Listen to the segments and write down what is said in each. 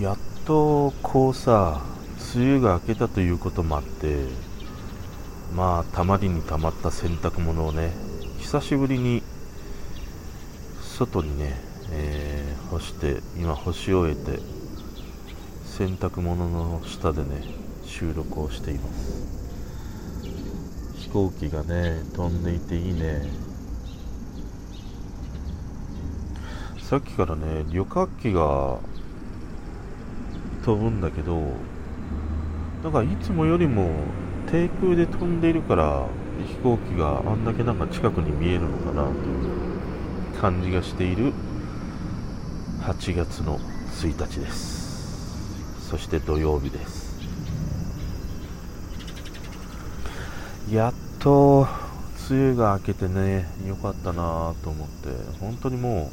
やっとこうさ梅雨が明けたということもあってまあたまりにたまった洗濯物をね久しぶりに外にね、えー、干して今干し終えて洗濯物の下でね収録をしています。飛行機がね飛んでいていいね。さっきからね旅客機が飛ぶんだけどなんかいつもよりも低空で飛んでいるから飛行機があんだけなんか近くに見えるのかなという感じがしている8月の1日です。そして土曜日です。やっと梅雨が明けてね良かったなと思って本当にも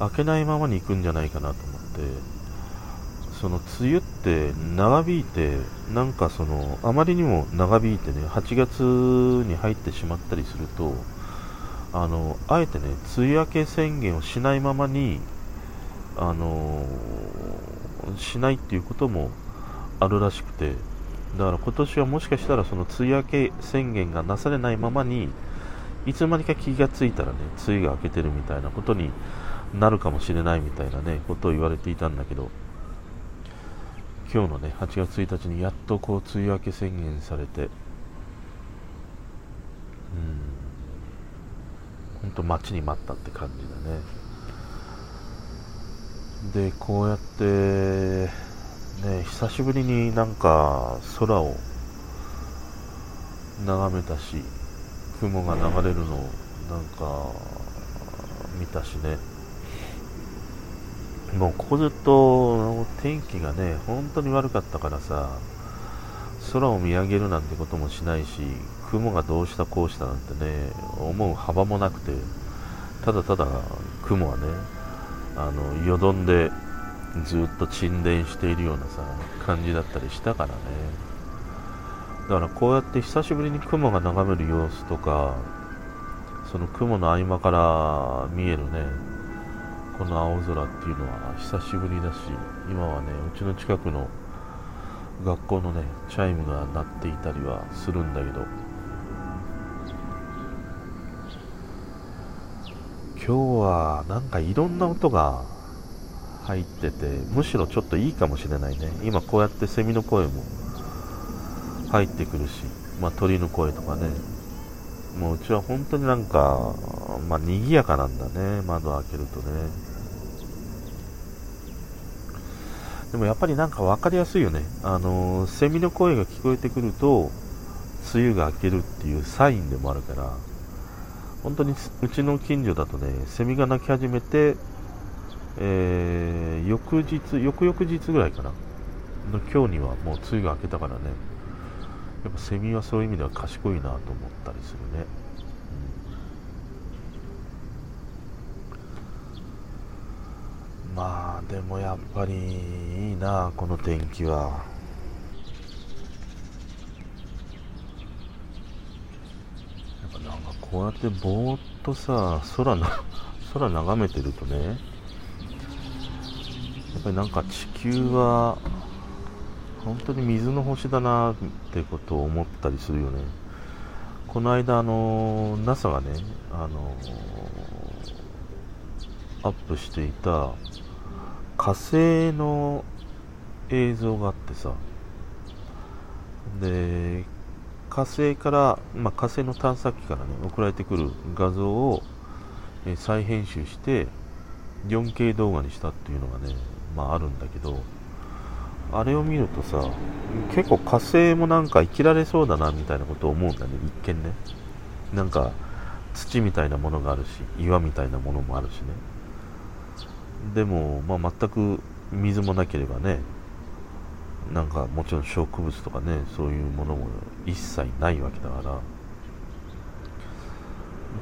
う明けないままに行くんじゃないかなと思ってその梅雨って長引いて、なんかそのあまりにも長引いてね、8月に入ってしまったりすると、あのあえてね、梅雨明け宣言をしないままに、あのしないっていうこともあるらしくて、だから今年はもしかしたらその梅雨明け宣言がなされないままに、いつの間にか気がついたらね、梅雨が明けてるみたいなことになるかもしれないみたいなね、ことを言われていたんだけど、今日のね8月1日にやっとこう梅雨明け宣言されてうん。本当待ちに待ったって感じだね。でこうやってね久しぶりになんか空を眺めたし雲が流れるのをなんか見たしね。もうここずっと天気がね、本当に悪かったからさ、空を見上げるなんてこともしないし、雲がどうしたこうしたなんてね、思う幅もなくて、ただただ雲はね、あの、よどんでずっと沈殿しているようなさ、感じだったりしたからね。だからこうやって久しぶりに雲が眺める様子とか、その雲の合間から見えるね、この青空っていうのは久しぶりだし今はねうちの近くの学校のねチャイムが鳴っていたりはするんだけど今日はなんかいろんな音が入っててむしろちょっといいかもしれないね。今こうやってセミの声も入ってくるし、まあ、鳥の声とかねもううちは本当になんか、まあ、賑やかなんだね、窓開けるとね。でもやっぱりなんか分かりやすいよね。あのー、セミの声が聞こえてくると、梅雨が明けるっていうサインでもあるから、本当にうちの近所だとね、セミが鳴き始めて、えー、翌日、翌々日ぐらいかな、の今日にはもう梅雨が明けたからね、やっぱセミはそういう意味では賢いなと思ったりするね、うん、まあでもやっぱりいいなこの天気は。やっぱなんかこうやってぼーっとさ空の 空眺めてるとねやっぱりなんか地球は本当に水の星だなってことを思ったりするよね。この間、あの NASA がね、あのアップしていた火星の映像があってさ、で、火星から、まあ、火星の探査機からね、送られてくる画像を、え再編集して 4K 動画にしたっていうのがね、まああるんだけど、あれを見るとさ、結構火星もなんか生きられそうだなみたいなことを思うんだね、一見ね。なんか土みたいなものがあるし、岩みたいなものもあるしね。でも、まあ、全く水もなければね、なんかもちろん植物とかね、そういうものも一切ないわけだから、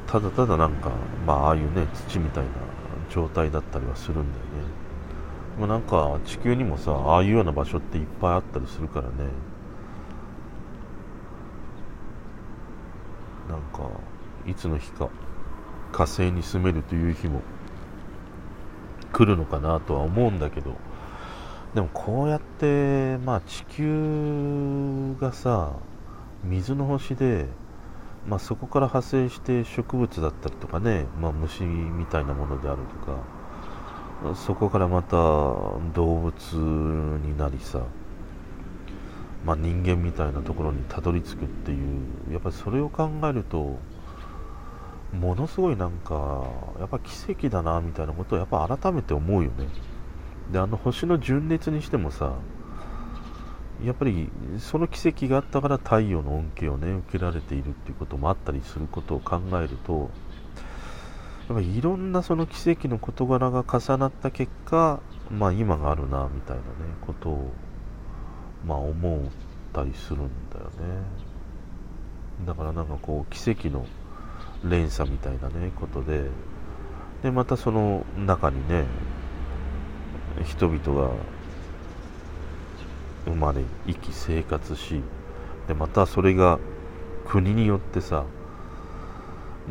ただただなんか、まあ、ああいうね、土みたいな状態だったりはするんだよね。まあ、なんか地球にもさああいうような場所っていっぱいあったりするからね。なんかいつの日か火星に住めるという日も来るのかなとは思うんだけど。でもこうやってまあ地球がさ水の星で、まあ、そこから派生して植物だったりとかね、まあ、虫みたいなものであるとかそこからまた動物になりさ、まあ、人間みたいなところにたどり着くっていうやっぱりそれを考えるとものすごいなんかやっぱ奇跡だなみたいなことをやっぱ改めて思うよね。であの星の純烈にしてもさやっぱりその奇跡があったから太陽の恩恵をね受けられているっていうこともあったりすることを考えるとっぱいろんなその奇跡の事柄が重なった結果まあ今があるなみたいなねことをまあ思ったりするんだよね。だからなんかこう奇跡の連鎖みたいなねことででまたその中にね人々が生まれ生き生活しでまたそれが国によってさ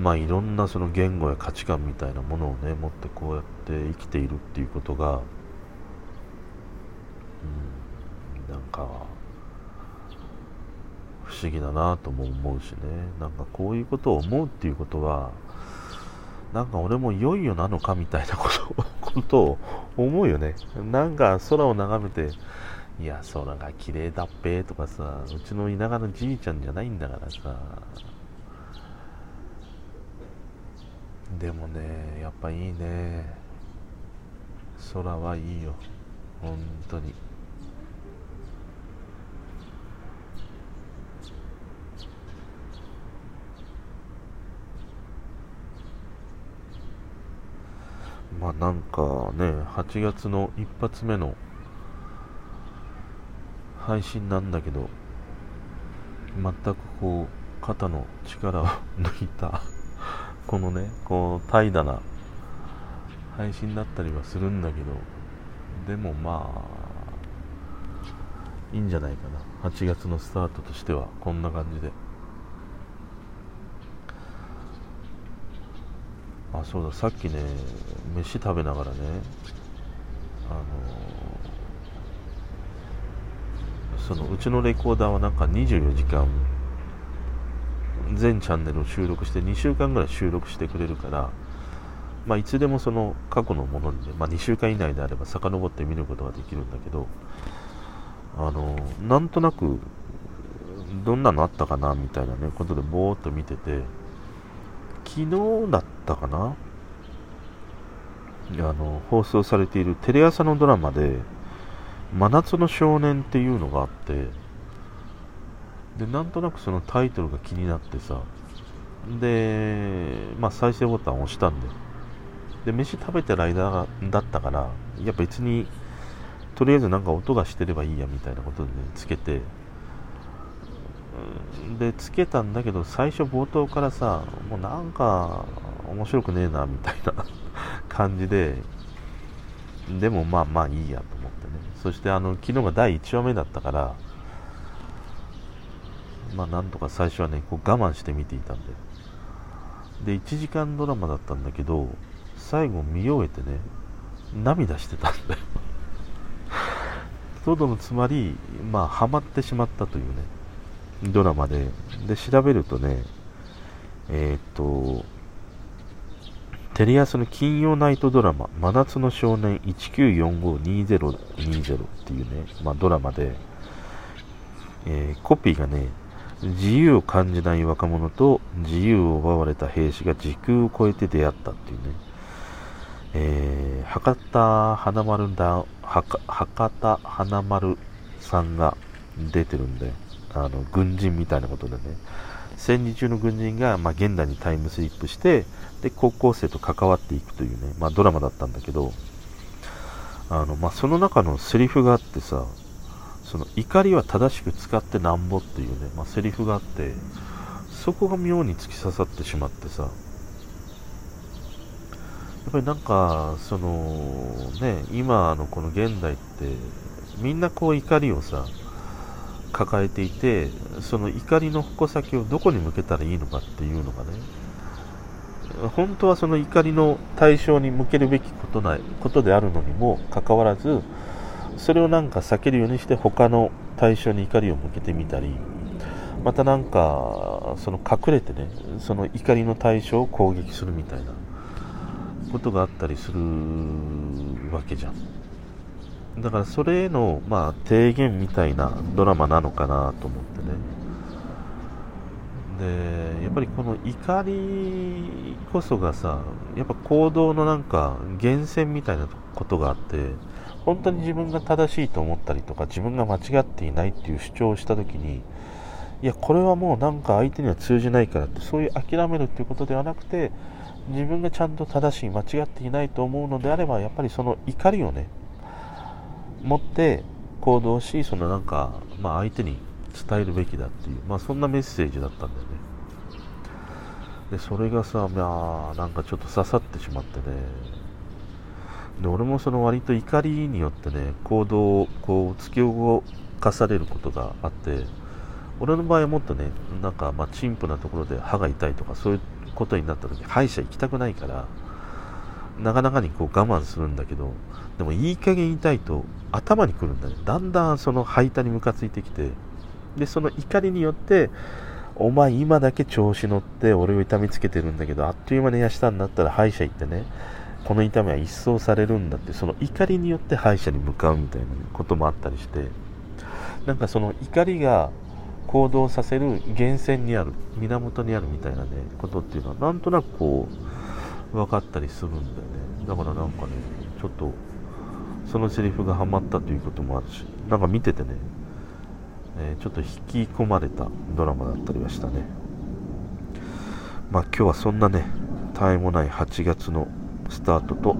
まあいろんなその言語や価値観みたいなものをね持ってこうやって生きているっていうことがうんなんか不思議だなとも思うしね。なんかこういうことを思うっていうことはなんか俺もいよいよなのかみたいなことことを思うよね。なんか空を眺めていや空が綺麗だっぺとかさうちの田舎のじいちゃんじゃないんだからさでもねやっぱいいね。空はいいよ。本当に。まあなんかね8月の一発目の配信なんだけど全くこう肩の力を抜いた。このねこう怠惰な配信だったりはするんだけどでもまあいいんじゃないかな。8月のスタートとしてはこんな感じで。あそうだ。さっきね飯食べながらねあのそのうちのレコーダーはなんか24時間全チャンネルを収録して2週間ぐらい収録してくれるからまあ、いつでもその過去のものにね、まあ、2週間以内であれば遡って見ることができるんだけどあのなんとなくどんなのあったかなみたいなねことでぼーっと見てて昨日だったかなあの放送されているテレ朝のドラマで「真夏の少年」っていうのがあってでなんとなくそのタイトルが気になってさ。で、まあ、再生ボタンを押したんで。で飯食べてる間だったからいや別にとりあえずなんか音がしてればいいやみたいなことで、ね、つけて。でつけたんだけど最初冒頭からさもうなんか面白くねえなみたいな 感じで。でもまあまあいいやと思ってね。そしてあの昨日が第1話目だったからまあなんとか最初はねこう我慢して見ていたんで。で1時間ドラマだったんだけど最後見終えてね涙してたんだよ。トドのつまりまあハマってしまったというねドラマで、で、調べるとね、えー、っと、テレ朝の金曜ナイトドラマ、真夏の少年1945-2020っていうね、まあ、ドラマで、えー、コピーがね、自由を感じない若者と自由を奪われた兵士が時空を超えて出会ったっていうね、えー、博多華丸だ、博多華丸さんが出てるんで、あの軍人みたいなことでね。戦時中の軍人が、まあ、現代にタイムスリップしてで高校生と関わっていくというね、まあ、ドラマだったんだけどあの、まあ、その中のセリフがあってさその怒りは正しく使ってなんぼっていうね、まあ、セリフがあってそこが妙に突き刺さってしまってさやっぱりなんかそのね今のこの現代ってみんなこう怒りをさ抱えていてその怒りの矛先をどこに向けたらいいのかっていうのがね本当はその怒りの対象に向けるべきことないことであるのにもかかわらずそれをなんか避けるようにして他の対象に怒りを向けてみたりまたなんかその隠れてねその怒りの対象を攻撃するみたいなことがあったりするわけじゃん。だからそれへのまあ提言みたいなドラマなのかなと思ってね。でやっぱりこの怒りこそがさやっぱ行動のなんか源泉みたいなことがあって本当に自分が正しいと思ったりとか自分が間違っていないっていう主張をした時にいやこれはもうなんか相手には通じないからってそういう諦めるっていうことではなくて自分がちゃんと正しい間違っていないと思うのであればやっぱりその怒りをね持って行動しそのなんか、まあ、相手に伝えるべきだっていう、まあ、そんなメッセージだったんだよね。でそれがさまあなんかちょっと刺さってしまってね。で俺もその割と怒りによってね行動をこう突き動かされることがあって俺の場合はもっとねなんかまあ陳腐なところで歯が痛いとかそういうことになった時歯医者行きたくないからなかなかにこう我慢するんだけどでもいい加減痛いと頭にくるんだね。だんだんその歯痛にムカついてきてでその怒りによってお前今だけ調子乗って俺を痛みつけてるんだけどあっという間に癒したんだったら歯医者行ってねこの痛みは一掃されるんだってその怒りによって歯医者に向かうみたいなこともあったりしてなんかその怒りが行動させる源泉にある源にあるみたいなねことっていうのはなんとなくこう分かったりするんだよね。だからなんかねちょっとそのセリフがハマったということもあるしなんか見ててね、えー、ちょっと引き込まれたドラマだったりはしたね。まあ今日はそんなね絶えもない8月のスタートと